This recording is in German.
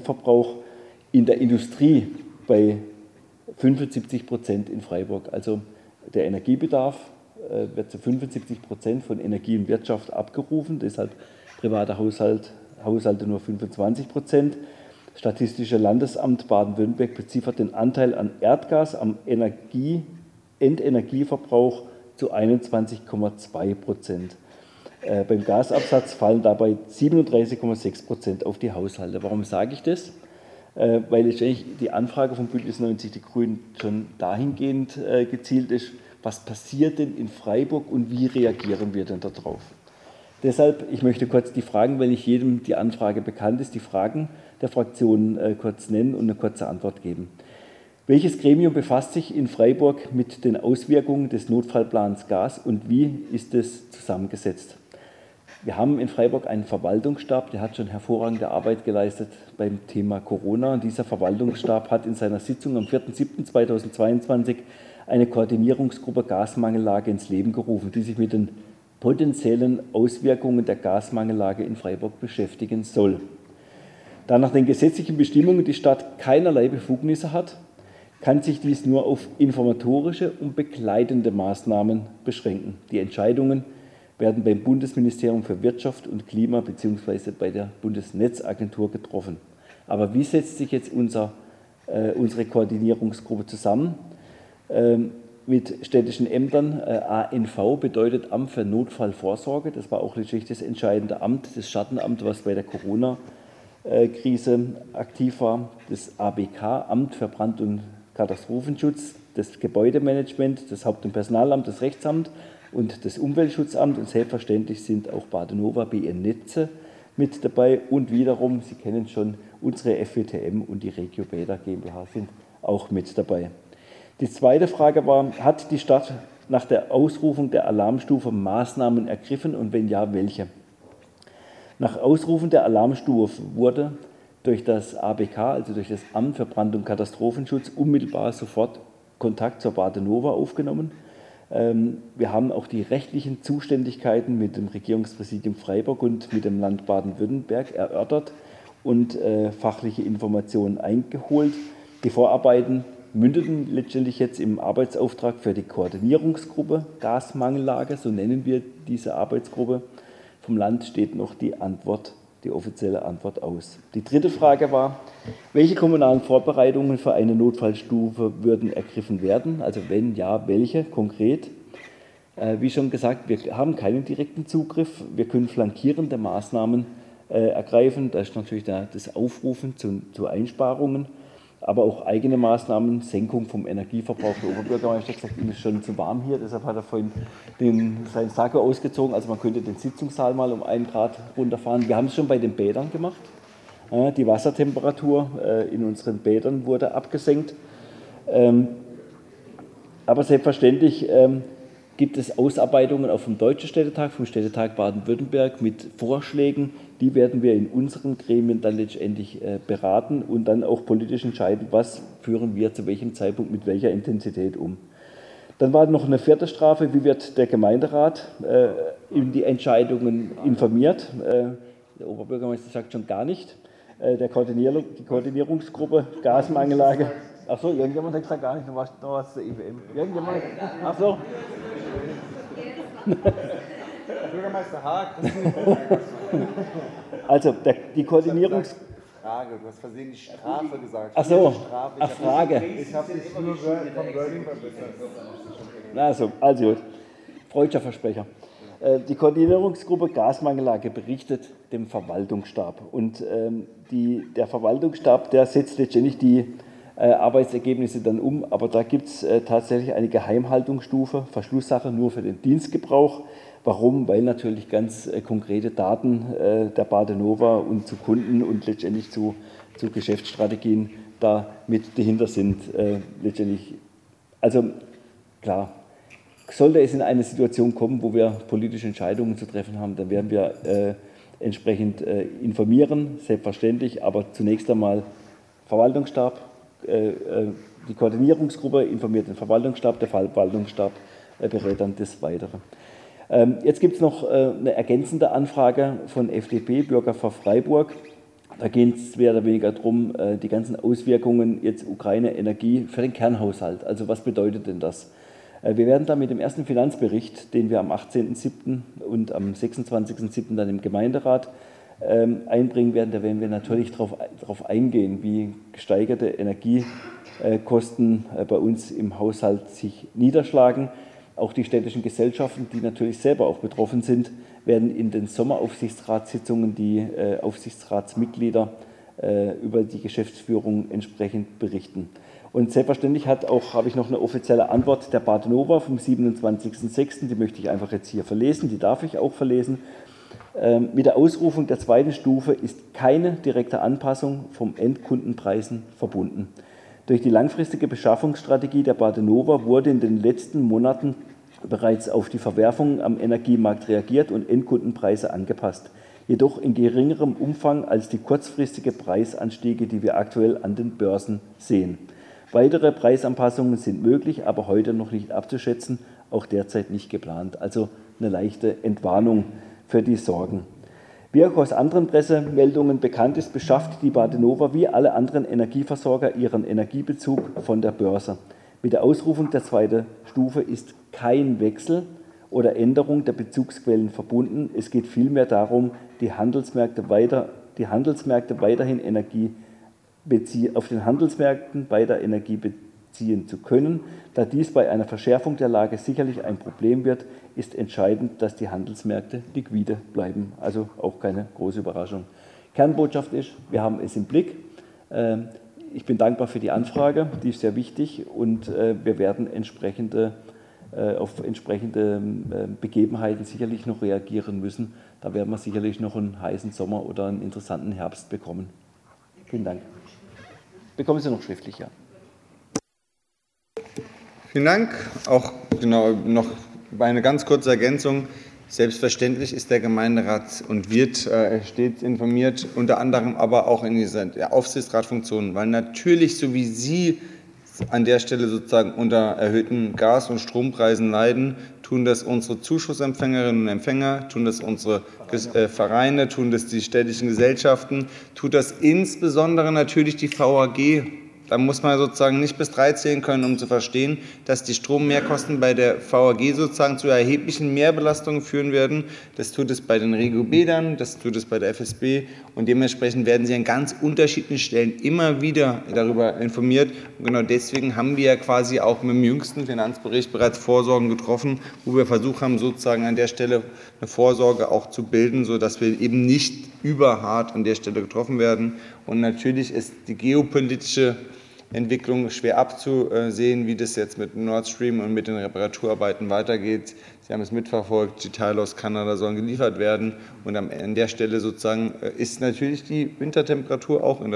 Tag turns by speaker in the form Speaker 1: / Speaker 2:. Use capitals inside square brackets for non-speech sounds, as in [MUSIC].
Speaker 1: Verbrauch in der Industrie bei 75 Prozent in Freiburg. Also der Energiebedarf äh, wird zu 75 Prozent von Energie und Wirtschaft abgerufen, deshalb private Haushalt, Haushalte nur 25 Prozent. Statistische Landesamt Baden-Württemberg beziffert den Anteil an Erdgas am Energie, Endenergieverbrauch zu 21,2 Prozent. Äh, beim Gasabsatz fallen dabei 37,6 Prozent auf die Haushalte. Warum sage ich das? Äh, weil letztendlich die Anfrage von Bündnis 90 Die Grünen schon dahingehend äh, gezielt ist, was passiert denn in Freiburg und wie reagieren wir denn darauf? Deshalb, ich möchte kurz die Fragen, weil nicht jedem die Anfrage bekannt ist, die Fragen der Fraktionen äh, kurz nennen und eine kurze Antwort geben. Welches Gremium befasst sich in Freiburg mit den Auswirkungen des Notfallplans Gas und wie ist es zusammengesetzt? Wir haben in Freiburg einen Verwaltungsstab, der hat schon hervorragende Arbeit geleistet beim Thema Corona. Und dieser Verwaltungsstab hat in seiner Sitzung am 4.7.2022 eine Koordinierungsgruppe Gasmangellage ins Leben gerufen, die sich mit den potenziellen Auswirkungen der Gasmangellage in Freiburg beschäftigen soll. Da nach den gesetzlichen Bestimmungen die Stadt keinerlei Befugnisse hat, kann sich dies nur auf informatorische und begleitende Maßnahmen beschränken. Die Entscheidungen werden beim Bundesministerium für Wirtschaft und Klima bzw. bei der Bundesnetzagentur getroffen. Aber wie setzt sich jetzt unser, äh, unsere Koordinierungsgruppe zusammen? Ähm, mit städtischen Ämtern. Äh, ANV bedeutet Amt für Notfallvorsorge. Das war auch letztlich das entscheidende Amt, das Schattenamt, was bei der Corona-Krise aktiv war. Das ABK, Amt für Brand- und Katastrophenschutz, das Gebäudemanagement, das Haupt- und Personalamt, das Rechtsamt und das Umweltschutzamt. Und selbstverständlich sind auch Badenova, BN Netze mit dabei. Und wiederum, Sie kennen schon, unsere FWTM und die Regio Bäder GmbH sind auch mit dabei. Die zweite Frage war, hat die Stadt nach der Ausrufung der Alarmstufe Maßnahmen ergriffen und wenn ja, welche? Nach Ausrufen der Alarmstufe wurde durch das ABK, also durch das Amt für Brand- und Katastrophenschutz, unmittelbar sofort Kontakt zur Badenova aufgenommen. Ähm, wir haben auch die rechtlichen Zuständigkeiten mit dem Regierungspräsidium Freiburg und mit dem Land Baden-Württemberg erörtert und äh, fachliche Informationen eingeholt. Die Vorarbeiten mündeten letztendlich jetzt im Arbeitsauftrag für die Koordinierungsgruppe Gasmangellage, so nennen wir diese Arbeitsgruppe. Vom Land steht noch die Antwort, die offizielle Antwort aus. Die dritte Frage war, welche kommunalen Vorbereitungen für eine Notfallstufe würden ergriffen werden? Also wenn ja, welche konkret? Äh, wie schon gesagt, wir haben keinen direkten Zugriff. Wir können flankierende Maßnahmen äh, ergreifen. Da ist natürlich das Aufrufen zu, zu Einsparungen aber auch eigene Maßnahmen, Senkung vom Energieverbrauch. Der Oberbürgermeister hat gesagt, ihm ist schon zu warm hier, deshalb hat er vorhin den, seinen Sakko ausgezogen. Also man könnte den Sitzungssaal mal um einen Grad runterfahren. Wir haben es schon bei den Bädern gemacht. Die Wassertemperatur äh, in unseren Bädern wurde abgesenkt. Ähm, aber selbstverständlich ähm, gibt es Ausarbeitungen auch vom Deutschen Städtetag, vom Städtetag Baden-Württemberg mit Vorschlägen, die werden wir in unseren Gremien dann letztendlich äh, beraten und dann auch politisch entscheiden, was führen wir zu welchem Zeitpunkt mit welcher Intensität um. Dann war noch eine vierte Strafe, wie wird der Gemeinderat äh, in die Entscheidungen informiert. Äh, der Oberbürgermeister sagt schon gar nicht. Äh, der Koordinierung, die Koordinierungsgruppe Gasmangellage. Achso, irgendjemand hat gesagt gar nicht, noch was, noch was zur IWM. Irgendjemand? Achso. Bürgermeister Haag. [LAUGHS] also der, die Koordinierungs...
Speaker 2: Frage, du hast versehentlich Strafe gesagt.
Speaker 1: Ach so, Ach, Frage.
Speaker 2: Ich habe dich nur vom Wording
Speaker 1: Also, also gut. Freudscher Versprecher. Äh, die Koordinierungsgruppe Gasmangellage berichtet dem Verwaltungsstab. Und ähm, die, der Verwaltungsstab, der setzt letztendlich die äh, Arbeitsergebnisse dann um. Aber da gibt es äh, tatsächlich eine Geheimhaltungsstufe, Verschlusssache nur für den Dienstgebrauch. Warum? Weil natürlich ganz äh, konkrete Daten äh, der Badenova und zu Kunden und letztendlich zu, zu Geschäftsstrategien da mit dahinter sind. Äh, letztendlich. Also klar, sollte es in eine Situation kommen, wo wir politische Entscheidungen zu treffen haben, dann werden wir äh, entsprechend äh, informieren, selbstverständlich, aber zunächst einmal Verwaltungsstab, äh, die Koordinierungsgruppe informiert den Verwaltungsstab, der Verwaltungsstab berät dann das Weitere. Ähm, jetzt gibt es noch äh, eine ergänzende Anfrage von FDP, Bürger vor Freiburg. Da geht es mehr oder weniger darum, äh, die ganzen Auswirkungen jetzt Ukraine-Energie für den Kernhaushalt. Also was bedeutet denn das? Äh, wir werden da mit dem ersten Finanzbericht, den wir am 18.07. und am 26.07. dann im Gemeinderat ähm, einbringen werden, da werden wir natürlich darauf, eingehen, wie gesteigerte Energiekosten äh, bei uns im Haushalt sich niederschlagen. Auch die städtischen Gesellschaften, die natürlich selber auch betroffen sind, werden in den Sommeraufsichtsratssitzungen die äh, Aufsichtsratsmitglieder äh, über die Geschäftsführung entsprechend berichten. Und selbstverständlich hat auch, habe ich noch eine offizielle Antwort der Badenova vom 27.06., die möchte ich einfach jetzt hier verlesen, die darf ich auch verlesen. Ähm, mit der Ausrufung der zweiten Stufe ist keine direkte Anpassung vom Endkundenpreisen verbunden. Durch die langfristige Beschaffungsstrategie der Badenova wurde in den letzten Monaten bereits auf die Verwerfungen am Energiemarkt reagiert und Endkundenpreise angepasst, jedoch in geringerem Umfang als die kurzfristige Preisanstiege, die wir aktuell an den Börsen sehen. Weitere Preisanpassungen sind möglich, aber heute noch nicht abzuschätzen, auch derzeit nicht geplant. Also eine leichte Entwarnung für die Sorgen. Wie auch aus anderen Pressemeldungen bekannt ist, beschafft die Badenova wie alle anderen Energieversorger ihren Energiebezug von der Börse. Mit der Ausrufung der zweiten Stufe ist kein Wechsel oder Änderung der Bezugsquellen verbunden. Es geht vielmehr darum, die Handelsmärkte, weiter, die Handelsmärkte weiterhin Energie auf den Handelsmärkten weiter Energie beziehen zu können. Da dies bei einer Verschärfung der Lage sicherlich ein Problem wird, ist entscheidend, dass die Handelsmärkte liquide bleiben. Also auch keine große Überraschung. Kernbotschaft ist, wir haben es im Blick. Ähm, ich bin dankbar für die Anfrage, die ist sehr wichtig und äh, wir werden entsprechende, äh, auf entsprechende äh, Begebenheiten sicherlich noch reagieren müssen. Da werden wir sicherlich noch einen heißen Sommer oder einen interessanten Herbst bekommen. Vielen Dank. Bekommen Sie noch schriftlich, ja.
Speaker 3: Vielen Dank. Auch genau noch eine ganz kurze Ergänzung. Selbstverständlich ist der Gemeinderat und wird äh, stets informiert, unter anderem aber auch in dieser Aufsichtsratfunktion, weil natürlich, so wie Sie an der Stelle sozusagen unter erhöhten Gas- und Strompreisen leiden, tun das unsere Zuschussempfängerinnen und Empfänger, tun das unsere äh, Vereine, tun das die städtischen Gesellschaften, tut das insbesondere natürlich die VAG da muss man sozusagen nicht bis drei zählen können, um zu verstehen, dass die Strommehrkosten bei der VAG sozusagen zu erheblichen Mehrbelastungen führen werden. Das tut es bei den Regio-Bädern, das tut es bei der FSB und dementsprechend werden sie an ganz unterschiedlichen Stellen immer wieder darüber informiert. Und genau deswegen haben wir ja quasi auch mit dem jüngsten Finanzbericht bereits Vorsorgen getroffen, wo wir versucht haben, sozusagen an der Stelle eine Vorsorge auch zu bilden, sodass wir eben nicht überhart an der Stelle getroffen werden. Und natürlich ist die geopolitische Entwicklung schwer abzusehen, wie das jetzt mit Nord Stream und mit den Reparaturarbeiten weitergeht. Sie haben es mitverfolgt, die Teile aus Kanada sollen geliefert werden. Und an der Stelle sozusagen äh, ist natürlich die Wintertemperatur auch in der